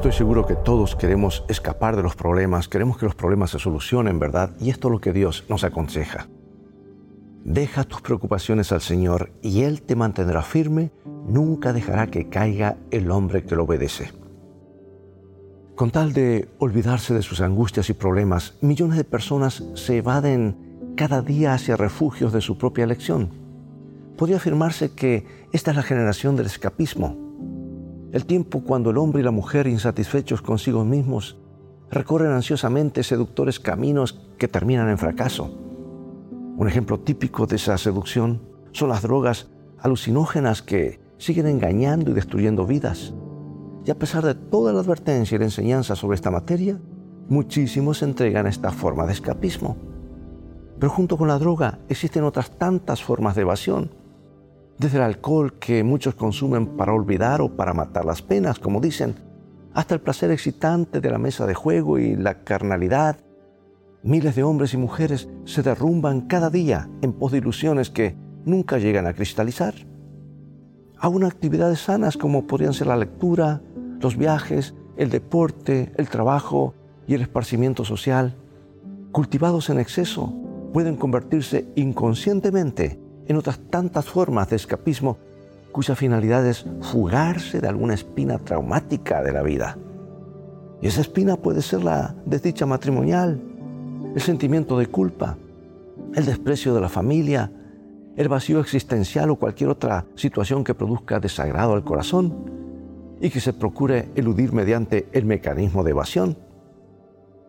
Estoy seguro que todos queremos escapar de los problemas, queremos que los problemas se solucionen, ¿verdad? Y esto es lo que Dios nos aconseja. Deja tus preocupaciones al Señor y Él te mantendrá firme, nunca dejará que caiga el hombre que lo obedece. Con tal de olvidarse de sus angustias y problemas, millones de personas se evaden cada día hacia refugios de su propia elección. Podría afirmarse que esta es la generación del escapismo, el tiempo cuando el hombre y la mujer insatisfechos consigo mismos recorren ansiosamente seductores caminos que terminan en fracaso. Un ejemplo típico de esa seducción son las drogas alucinógenas que siguen engañando y destruyendo vidas. Y a pesar de toda la advertencia y la enseñanza sobre esta materia, muchísimos se entregan a esta forma de escapismo. Pero junto con la droga existen otras tantas formas de evasión. Desde el alcohol que muchos consumen para olvidar o para matar las penas, como dicen, hasta el placer excitante de la mesa de juego y la carnalidad. Miles de hombres y mujeres se derrumban cada día en pos de ilusiones que nunca llegan a cristalizar. Aún actividades sanas como podrían ser la lectura, los viajes, el deporte, el trabajo y el esparcimiento social, cultivados en exceso, pueden convertirse inconscientemente en otras tantas formas de escapismo cuya finalidad es fugarse de alguna espina traumática de la vida. Y esa espina puede ser la desdicha matrimonial, el sentimiento de culpa, el desprecio de la familia, el vacío existencial o cualquier otra situación que produzca desagrado al corazón y que se procure eludir mediante el mecanismo de evasión.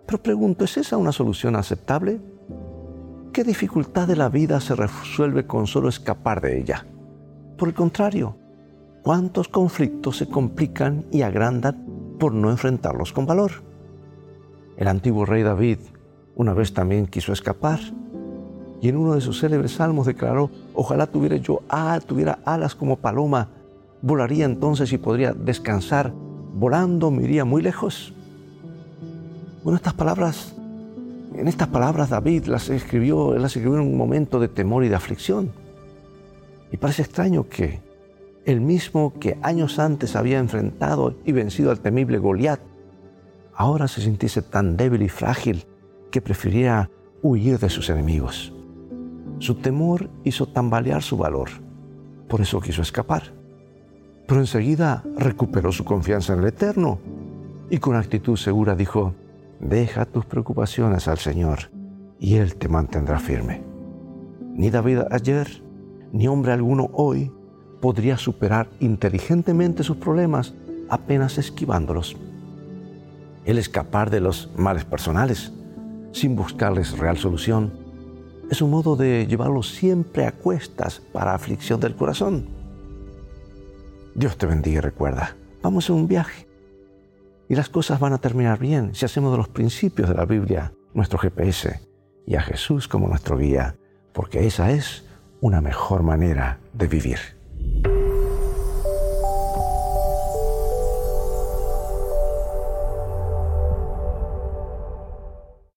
Pero pregunto, ¿es esa una solución aceptable? ¿Qué dificultad de la vida se resuelve con solo escapar de ella? Por el contrario, ¿cuántos conflictos se complican y agrandan por no enfrentarlos con valor? El antiguo rey David una vez también quiso escapar y en uno de sus célebres salmos declaró, ojalá tuviera yo tuviera alas como paloma volaría entonces y podría descansar. Volando me iría muy lejos. Bueno, estas palabras, en estas palabras David las escribió, las escribió en un momento de temor y de aflicción. Y parece extraño que el mismo que años antes había enfrentado y vencido al temible Goliat, ahora se sintiese tan débil y frágil que prefiriera huir de sus enemigos. Su temor hizo tambalear su valor, por eso quiso escapar pero enseguida recuperó su confianza en el Eterno y con actitud segura dijo, deja tus preocupaciones al Señor y Él te mantendrá firme. Ni David ayer, ni hombre alguno hoy podría superar inteligentemente sus problemas apenas esquivándolos. El escapar de los males personales sin buscarles real solución es un modo de llevarlos siempre a cuestas para aflicción del corazón Dios te bendiga y recuerda, vamos a un viaje. Y las cosas van a terminar bien si hacemos de los principios de la Biblia nuestro GPS y a Jesús como nuestro guía, porque esa es una mejor manera de vivir.